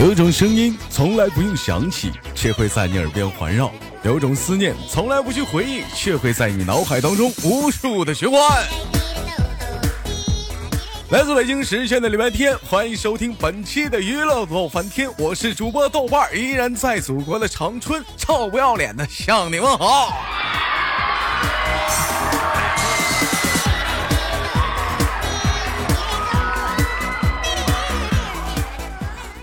有种声音从来不用想起，却会在你耳边环绕；有种思念从来不去回忆，却会在你脑海当中无数的循环。来自北京时间的礼拜天，欢迎收听本期的娱乐逗翻天，我是主播豆瓣儿，依然在祖国的长春，臭不要脸的向你问好。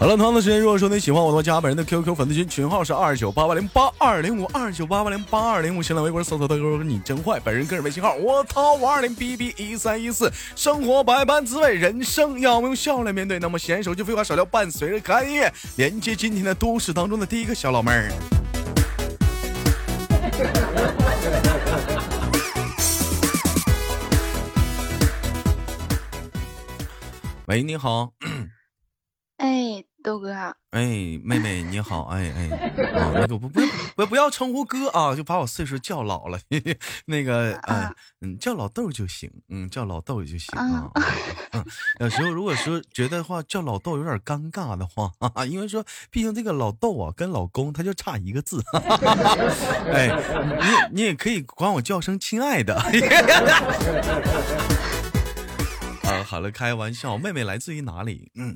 好了，同样的时间，如果说你喜欢我的话，加本人的 QQ 粉丝群，群号是二九八八零八二零五二九八八零八二零五，新浪微博搜索大哥你真坏，本人个人微信号我操五二零 B B 一三一四，生活百般滋味，人生要么用笑来面对。那么闲手就废话少聊，伴随着开业，连接今天的都市当中的第一个小老妹儿。喂，你好。哎，豆哥。哎，妹妹你好。哎哎，那个不不不不要称呼哥啊，就把我岁数叫老了。那个嗯嗯，叫老豆就行。嗯，叫老豆就行啊。嗯，有时候如果说觉得话叫老豆有点尴尬的话，因为说毕竟这个老豆啊跟老公他就差一个字。哈 哎，你你也可以管我叫声亲爱的。啊，好了，开玩笑。妹妹来自于哪里？嗯。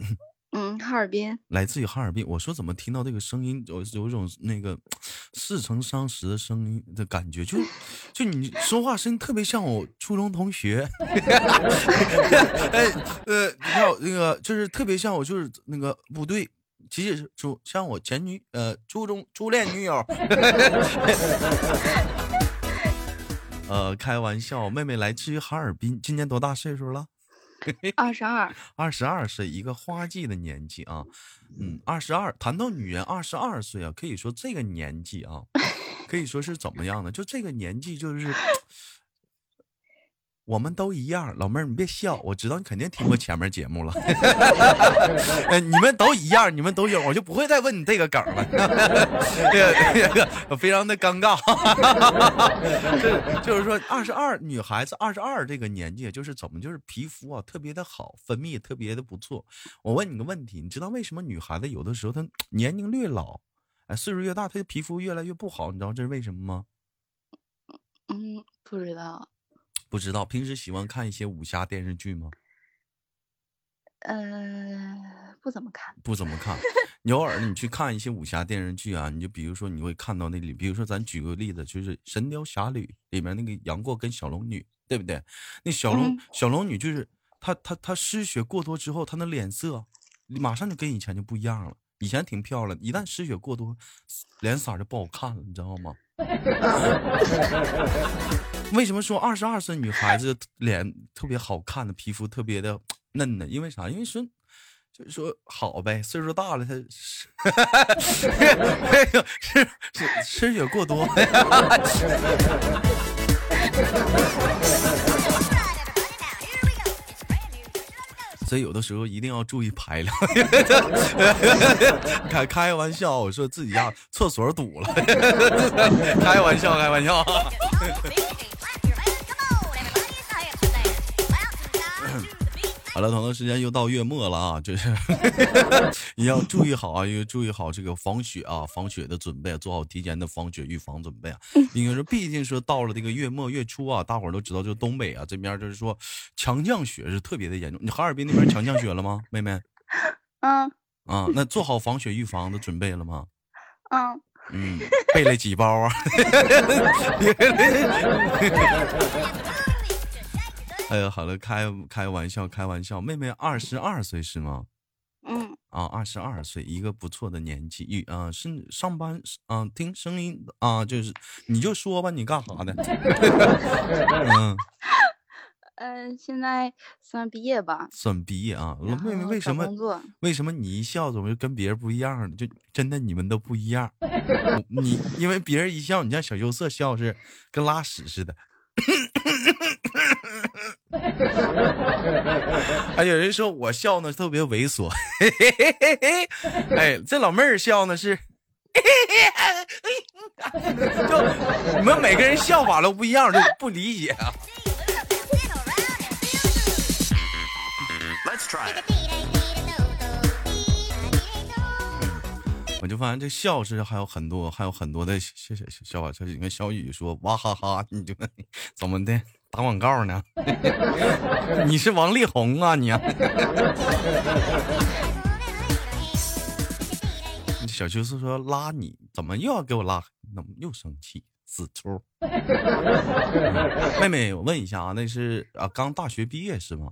嗯，哈尔滨，来自于哈尔滨。我说怎么听到这个声音有有一种那个似曾相识的声音的感觉，就 就你说话声音特别像我初中同学。哎呃，你看那个就是特别像我就是那个部队，其实是初像我前女呃初中初恋女友。呃，开玩笑，妹妹来自于哈尔滨，今年多大岁数了？二十二，二十二岁，一个花季的年纪啊，嗯，二十二。谈到女人二十二岁啊，可以说这个年纪啊，可以说是怎么样呢？就这个年纪，就是。我们都一样，老妹儿，你别笑，我知道你肯定听过 前面节目了。你们都一样，你们都有，我就不会再问你这个梗了。这个非常的尴尬。就是说，二十二女孩子二十二这个年纪，就是怎么，就是皮肤啊特别的好，分泌特别的不错。我问你个问题，你知道为什么女孩子有的时候她年龄越老，哎，岁数越大，她的皮肤越来越不好？你知道这是为什么吗？嗯，不知道。不知道平时喜欢看一些武侠电视剧吗？呃，不怎么看，不怎么看。你偶尔你去看一些武侠电视剧啊，你就比如说你会看到那里，比如说咱举个例子，就是《神雕侠侣》里面那个杨过跟小龙女，对不对？那小龙小龙女就是她她她失血过多之后，她那脸色马上就跟以前就不一样了。以前挺漂亮，一旦失血过多，脸色就不好看了，你知道吗？为什么说二十二岁女孩子脸特别好看的皮肤特别的嫩呢？因为啥？因为说就是说好呗，岁数大了，她是是失血过多。所以有的时候一定要注意排量。开开玩笑，我说自己家厕所堵了。开玩笑，开玩笑。好了，同样时间又到月末了啊，就是 你要注意好啊，要注意好这个防雪啊，防雪的准备，做好提前的防雪预防准备啊。应该说，毕竟说到了这个月末月初啊，大伙儿都知道，就东北啊这边就是说强降雪是特别的严重。你哈尔滨那边强降雪了吗，妹妹？嗯。啊，那做好防雪预防的准备了吗？嗯。嗯，备了几包啊？哎呀，好了，开开玩笑，开玩笑。妹妹二十二岁是吗？嗯。啊，二十二岁，一个不错的年纪。一啊，是上班啊，听声音啊，就是你就说吧，你干啥的？嗯。嗯，现在算毕业吧。算毕业啊。妹妹为什么？为什么你一笑怎么就跟别人不一样？就真的你们都不一样。你因为别人一笑，你像小羞涩笑是跟拉屎似的。还 有人说我笑呢特别猥琐，哎，这老妹儿笑呢是 就你们每个人笑法都不一样，就不理解啊。Let's try 我就发现这笑是还有很多，还有很多的笑笑笑话。你看小雨说哇哈哈，你就 怎么的打广告呢？你是王力宏啊你？小秋是说拉你，怎么又要给我拉？怎么又生气？死猪！妹妹，我问一下啊，那是啊，刚大学毕业是吗？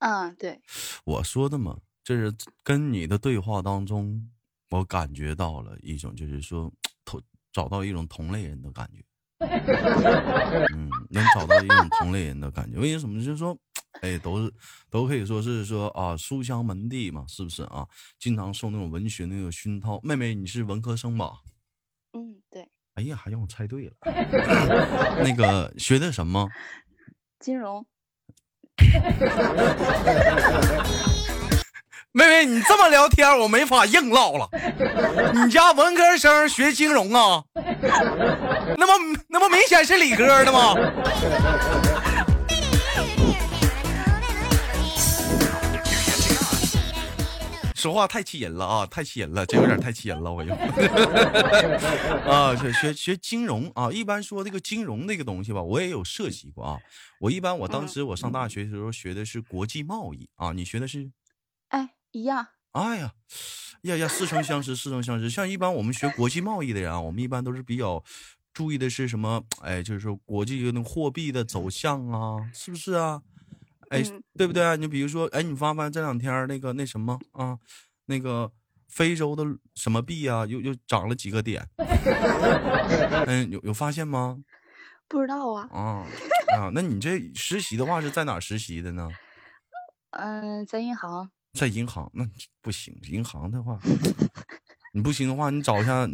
嗯，对。我说的嘛，就是跟你的对话当中。我感觉到了一种，就是说 同找到一种同类人的感觉，嗯，能找到一种同类人的感觉。为什么？就是说，哎，都是都可以说是说啊，书香门第嘛，是不是啊？经常受那种文学那个熏陶。妹妹，你是文科生吧？嗯，对。哎呀，还让我猜对了。那个学的什么？金融。妹妹，你这么聊天，我没法硬唠了。你家文科生学金融啊？那么那不明显是理科的吗？说话太气人了啊！太气人了，这有点太气人了，我又 啊，学学学金融啊。一般说这个金融这个东西吧，我也有涉及过啊。我一般我当时我上大学的时候学的是国际贸易啊，你学的是？哎。一样，哎呀，呀呀，似曾相识，似曾相识。像一般我们学国际贸易的人啊，我们一般都是比较注意的是什么？哎，就是说国际那货币的走向啊，是不是啊？哎，对不对？你比如说，哎，你发现这两天那个那什么啊，那个非洲的什么币啊，又又涨了几个点？嗯，有有发现吗？不知道啊。啊啊，那你这实习的话是在哪实习的呢？嗯，在银行。在银行那不行，银行的话，你不行的话，你找一下；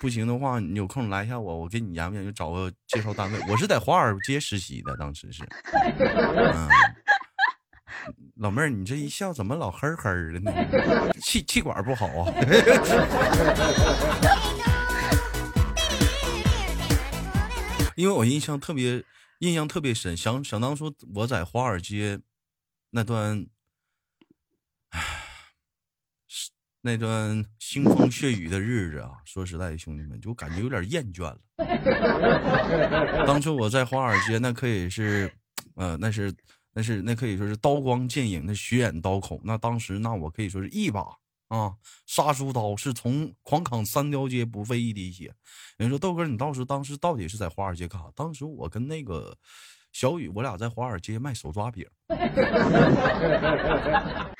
不行的话，你有空来一下我，我给你研究研究，找个介绍单位。我是在华尔街实习的，当时是。嗯，老妹儿，你这一笑怎么老嘿嘿的呢？气气管不好啊？因为我印象特别印象特别深，想想当初我在华尔街那段。那段腥风血雨的日子啊，说实在的，兄弟们就感觉有点厌倦了。当初我在华尔街，那可以是，呃，那是，那是，那可以说是刀光剑影，那血眼刀口。那当时，那我可以说是一把啊杀猪刀，是从狂砍三条街不费一滴血。人说豆哥，你当时当时到底是在华尔街干啥？当时我跟那个。小雨，我俩在华尔街卖手抓饼，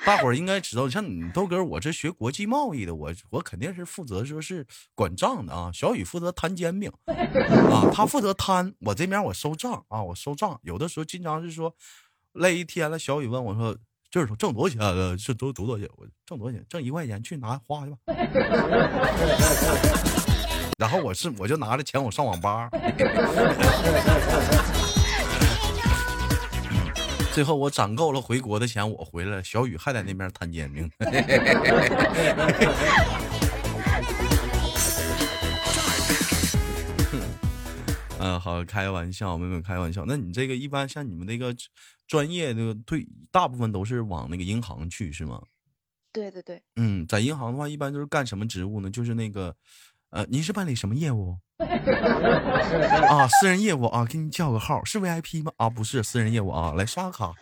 大伙儿应该知道。像你豆哥，我这学国际贸易的，我我肯定是负责说是管账的啊。小雨负责摊煎饼 啊，他负责摊，我这边我收账啊，我收账。有的时候经常是说累一天了，小雨问我说：“就是挣多少钱了？是多多少钱？我挣多少钱？挣一块钱，去拿花去吧。”然后我是我就拿着钱我上网吧。最后我攒够了回国的钱，我回来了。小雨还在那边摊煎饼。嗯，好，开玩笑，妹妹开玩笑。那你这个一般像你们那个专业，那个对，大部分都是往那个银行去，是吗？对对对。嗯，在银行的话，一般都是干什么职务呢？就是那个，呃，您是办理什么业务？啊，私人业务啊，给你叫个号，是 VIP 吗？啊，不是私人业务啊，来刷个卡。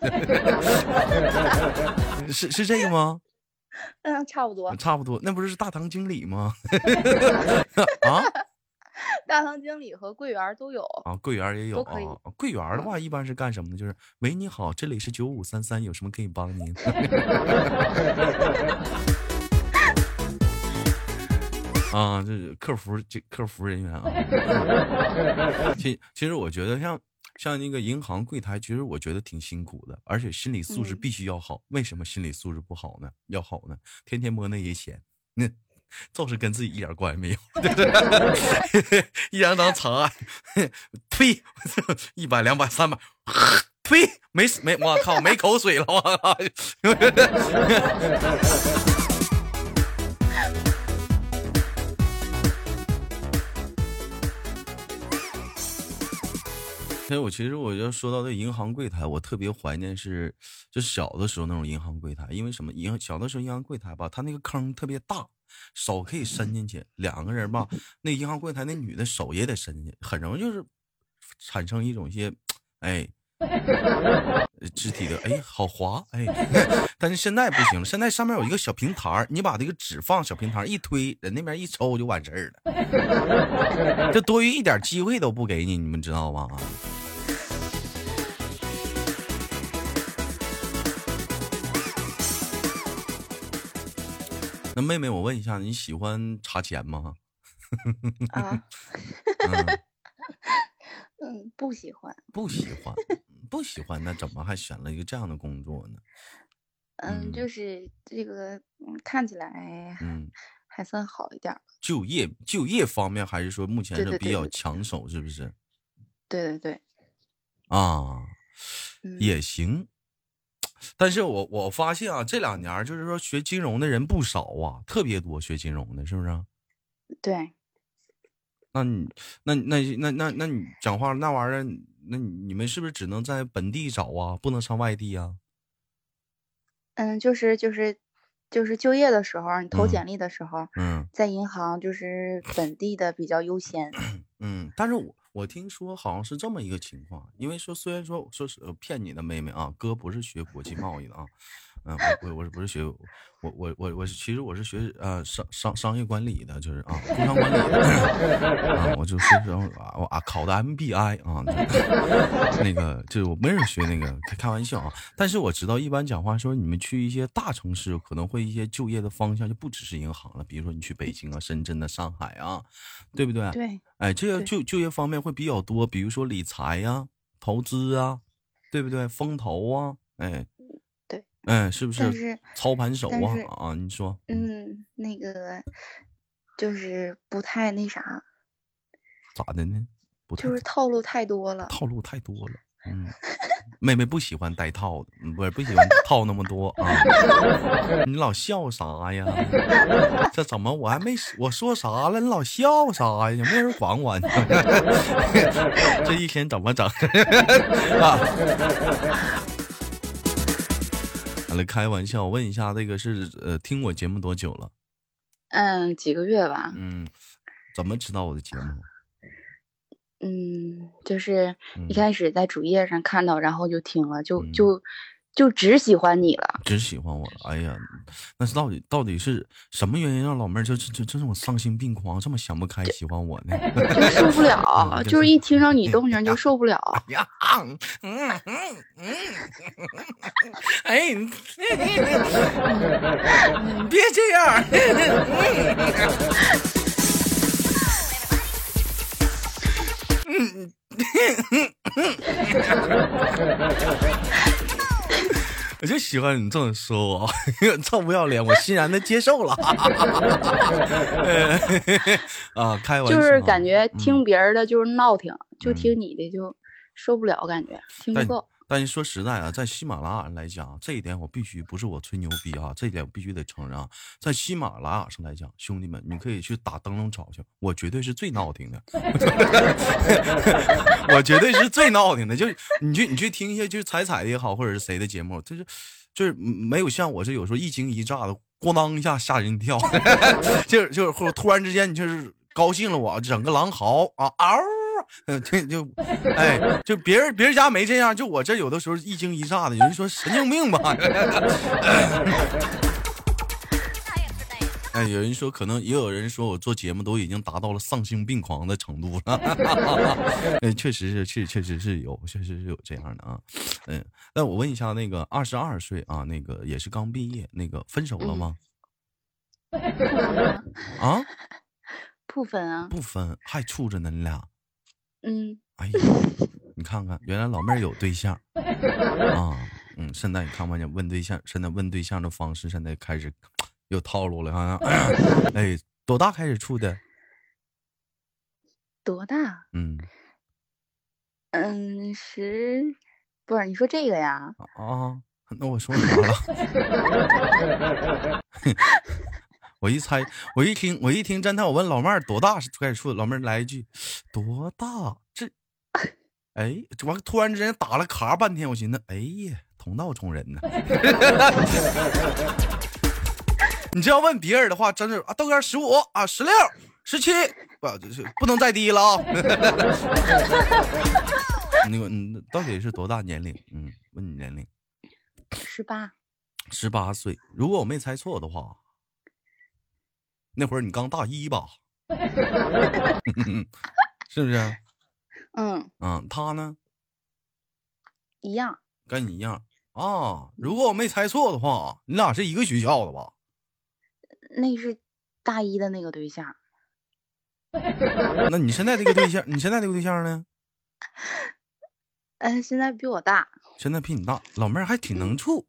是是这个吗？嗯，差不多。差不多，那不是大堂经理吗？啊，大堂经理和柜员都有啊，柜员也有啊。柜员的话，一般是干什么呢？就是喂，你好，这里是九五三三，有什么可以帮您？啊，这是客服，这客服人员啊。其其实我觉得像像那个银行柜台，其实我觉得挺辛苦的，而且心理素质必须要好。为什么心理素质不好呢？要好呢？天天摸那些钱，那就是跟自己一点关系没有，一张张长按，呸，一百两百三百，呸，没没，我靠，没口水了，我靠。所以我其实我要说到这银行柜台，我特别怀念是就小的时候那种银行柜台，因为什么？银小的时候银行柜台吧，它那个坑特别大，手可以伸进去，两个人吧，那银行柜台那女的手也得伸进去，很容易就是产生一种些哎。肢体的哎，好滑哎，但是现在不行了，现在上面有一个小平台你把这个纸放小平台一推，人那边一抽就完事儿了，这多余一点机会都不给你，你们知道吗？那妹妹，我问一下，你喜欢查钱吗？啊 嗯，不喜欢，不喜欢。不喜欢那怎么还选了一个这样的工作呢？嗯，就是这个看起来嗯还算好一点。就业就业方面还是说目前是比较抢手，是不是？对对对。啊，也行。但是我我发现啊，这两年就是说学金融的人不少啊，特别多学金融的，是不是？对。那你那那那那那你讲话那玩意儿？那你们是不是只能在本地找啊？不能上外地啊？嗯，就是就是就是就业的时候，你投简历的时候，嗯，在银行就是本地的比较优先。嗯，但是我我听说好像是这么一个情况，因为说虽然说说是骗你的妹妹啊，哥不是学国际贸易的啊。嗯，我我我是不是学我我我我其实我是学呃商商商业管理的，就是啊工商管理的 啊，我就是我啊考的 MBI 啊，那个就是我没人学那个开开玩笑啊，但是我知道一般讲话说你们去一些大城市可能会一些就业的方向就不只是银行了，比如说你去北京啊、深圳啊、上海啊，对不对？对，哎，这个就就业方面会比较多，比如说理财呀、投资啊，对不对？风投啊，哎。嗯，是不是操盘手啊？啊，你说，嗯，那个就是不太那啥，咋的呢？不就是套路太多了，套路太多了。嗯，妹妹不喜欢带套的，不是不喜欢套那么多啊。你老笑啥呀？这怎么我还没我说啥了？你老笑啥呀？没人管我。这一天怎么整啊？来开玩笑，问一下，这个是呃，听我节目多久了？嗯，几个月吧。嗯，怎么知道我的节目？嗯，就是一开始在主页上看到，然后就听了，就就。就只喜欢你了，只喜欢我了。哎呀，那是到底到底是什么原因让老妹儿就就这种丧心病狂，这么想不开喜欢我呢？就受不了，就是一听到你动静就受不了。哎呀，嗯嗯嗯，哎，你别这样。嗯。我就喜欢你这么说我，臭不要脸，我欣然的接受了。啊，开玩笑，就是感觉听别人的就是闹挺，就听你的就受不了，感觉听不够。但是说实在啊，在喜马拉雅来讲，这一点我必须不是我吹牛逼啊，这一点我必须得承认啊，在喜马拉雅上来讲，兄弟们，你可以去打灯笼找去，我绝对是最闹听的，我绝对是最闹听的，就是你去你去听一些就是彩彩的也好，或者是谁的节目，就是就是没有像我这有时候一惊一乍的，咣当一下吓人一跳，就是就是突然之间你就是高兴了，我整个狼嚎啊嗷。嗯，就就，哎，就别人别人家没这样，就我这有的时候一惊一乍的，有人说神经病吧？哎，有人说可能也有人说我做节目都已经达到了丧心病狂的程度了。哎，确实是，确确实是有，确实是有这样的啊。嗯，那我问一下，那个二十二岁啊，那个也是刚毕业，那个分手了吗？啊？不分啊？不分，还处着呢，你俩。嗯，哎呀，你看看，原来老妹儿有对象啊，嗯，现在你看不见问对象，现在问对象的方式，现在开始有套路了好像！哎，多大开始处的？多大？嗯嗯，十，不是你说这个呀？啊，那我说啥了？我一猜，我一听，我一听侦探，我问老妹儿多大开始说？老妹儿来一句，多大？这，哎，完突然之间打了卡半天，我寻思，哎呀，同道中人呢。你这要问别人的话，真是啊，豆哥十五啊，十六、十七，不，就是不能再低了啊。那个，你到底是多大年龄？嗯，问你年龄。十八。十八岁。如果我没猜错的话，那会儿你刚大一吧？是不是？嗯。嗯，他呢？一样。跟你一样啊。如果我没猜错的话，你俩是一个学校的吧？那是大一的那个对象。那你现在这个对象，你现在这个对象呢？嗯，现在比我大。现在比你大，老妹儿还挺能处，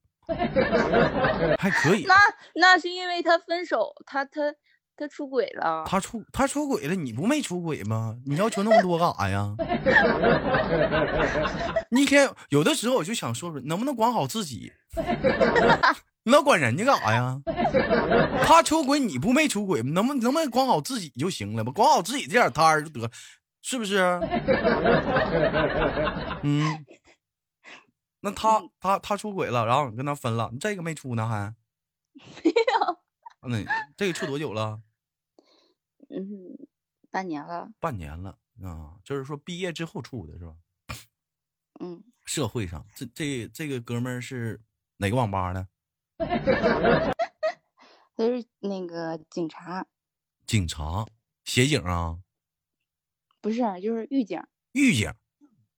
还可以。那那是因为他分手，他他他出轨了。他出他出轨了，你不没出轨吗？你要求那么多干啥呀？你一天有的时候我就想说说，能不能管好自己？你老管人家干啥呀？他出轨你不没出轨能不能不能管好自己就行了吧？管好自己这点摊儿就得，是不是？嗯。那他他他出轨了，然后你跟他分了，你这个没出呢还？没有。那这个处多久了？嗯，半年了。半年了啊，就是说毕业之后处的是吧？嗯。社会上，这这这个哥们儿是哪个网吧的？他是那个警察。警察，协警啊？不是，就是狱警。狱警。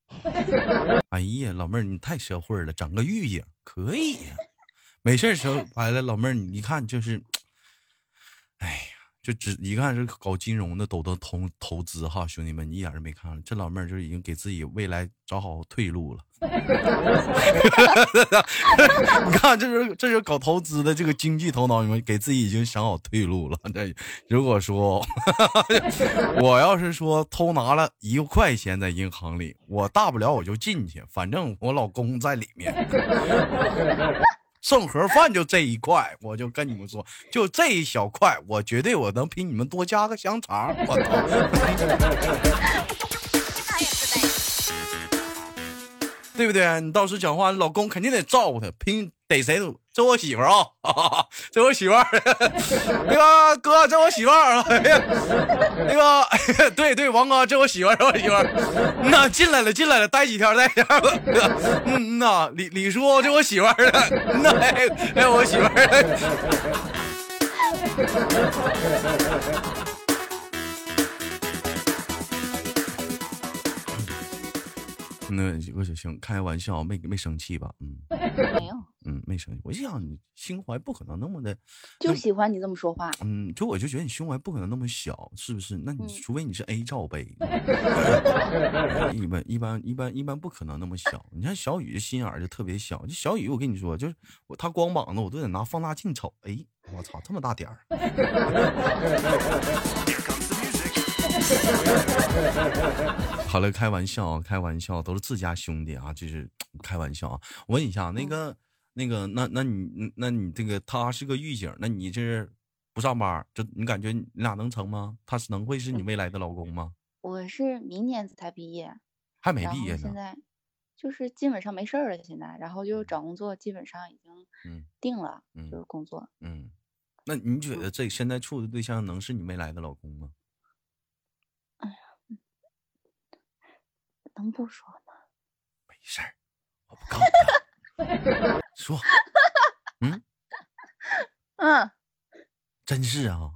哎呀，老妹儿，你太社会了，整个狱警可以呀。没事时候来了，老妹儿，你一看就是，哎呀，就只一看是搞金融的，都都投投资哈，兄弟们，你一眼都没看，这老妹儿就已经给自己未来找好退路了。你看，这是这是搞投资的这个经济头脑，你们给自己已经想好退路了。这如果说 我要是说偷拿了一块钱在银行里，我大不了我就进去，反正我老公在里面，剩盒饭就这一块，我就跟你们说，就这一小块，我绝对我能比你们多加个香肠。我操！对不对？你到时讲话，老公肯定得照顾他，拼逮谁这我媳妇儿啊，这我媳妇儿。那个哥，这我媳妇儿啊。那个，对对，王哥，这我媳妇儿，我媳妇儿。那进来了，进来了，待几天，待几天。嗯呐，李李叔，这我媳妇儿。那哎，我媳妇儿。那我就行，开玩笑，没没生气吧？嗯，没有，嗯，没生气。我就想你心怀不可能那么的，就喜欢你这么说话。嗯，就我就觉得你胸怀不可能那么小，是不是？那你除非你是 A 罩杯，一般一般一般一般不可能那么小。你看小雨的心眼就特别小，就小雨，我跟你说，就是我他光膀子，我都得拿放大镜瞅。哎，我操，这么大点儿。好了，开玩笑，开玩笑，都是自家兄弟啊，就是开玩笑啊。我问一下，那个，那个，那那你，那你这个他是个狱警，那你这不上班，这你感觉你俩能成吗？他是能会是你未来的老公吗？我是明年才毕业，还没毕业呢。现在就是基本上没事儿了，现在，然后就找工作，基本上已经定了，就是工作。嗯，那你觉得这现在处的对象能是你未来的老公吗？哎呀能不说吗？没事儿，我不告诉他。说，嗯嗯，真是啊。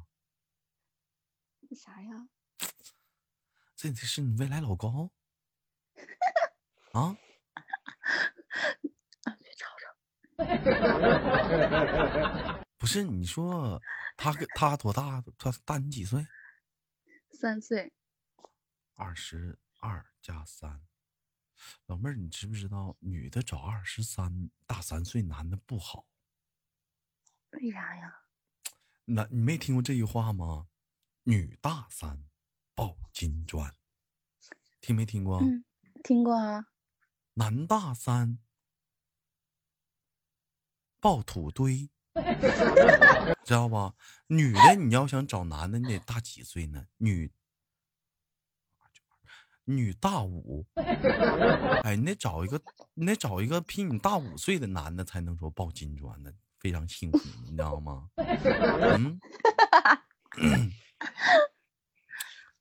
啥呀？这这是你未来老公？啊？别吵吵。不是，你说他他多大？他大你几岁？三岁。二十。二加三，老妹儿，你知不知道女的找二十三大三岁男的不好？为啥呀？那你没听过这句话吗？女大三抱金砖，听没听过？嗯，听过啊。男大三抱土堆，知道吧？女的你要想找男的，你得大几岁呢？女。女大五。哎，你得找一个，你得找一个比你大五岁的男的才能说抱金砖的，非常辛苦，你知道吗？嗯。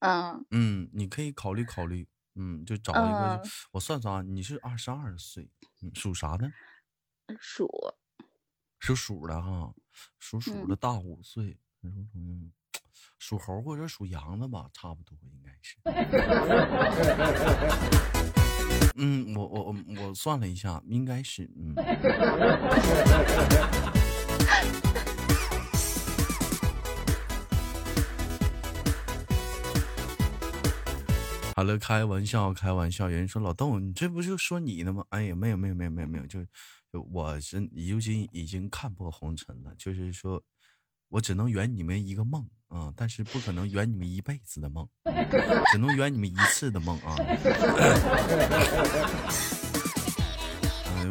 嗯嗯，你可以考虑考虑，嗯，就找一个，我算算啊，你是二十二岁，属啥的？属属鼠的哈，属鼠的大五岁，嗯，属猴或者属羊的吧，差不多应该是。嗯，我我我我算了一下，应该是嗯。好了，开玩笑，开玩笑。有人说老豆，你这不就说你呢吗？哎呀，没有，没有，没有，没有，没有，就就我是如今已经看破红尘了。就是说，我只能圆你们一个梦啊，但是不可能圆你们一辈子的梦，只能圆你们一次的梦啊。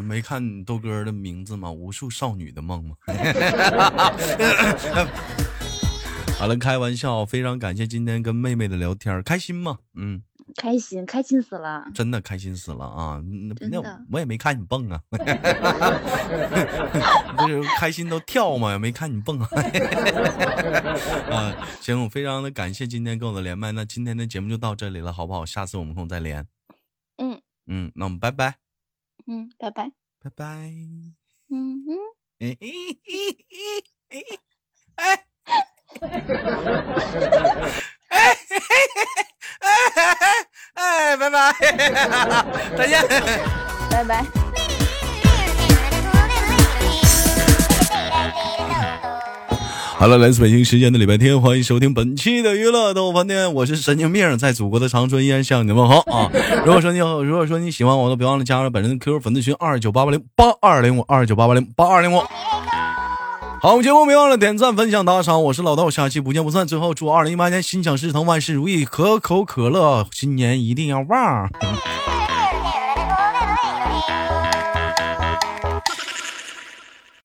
没看豆哥的名字吗？无数少女的梦吗？好了，开玩笑，非常感谢今天跟妹妹的聊天，开心吗？嗯。开心，开心死了！真的开心死了啊！那我也没看你蹦啊，不是开心都跳嘛，也没看你蹦啊。啊，行，我非常的感谢今天跟我的连麦，那今天的节目就到这里了，好不好？下次我们空再连。嗯嗯，那我们拜拜。嗯，拜拜。拜拜。嗯嗯。哎哎哎哎 哎。哎哎，拜拜，再见，拜拜。好了，来自北京时间的礼拜天，欢迎收听本期的娱乐豆饭店，我是神经病，在祖国的长春依然向你问好 啊！如果说你好，如果说你喜欢我，都别忘了加入本人的 QQ 粉丝群二九八八零八二零五二九八八零八二零五。好，我们节目别忘了点赞、分享、打赏，我是老道，下期不见不散。最后祝二零一八年心想事成，万事如意，可口可乐，新年一定要旺。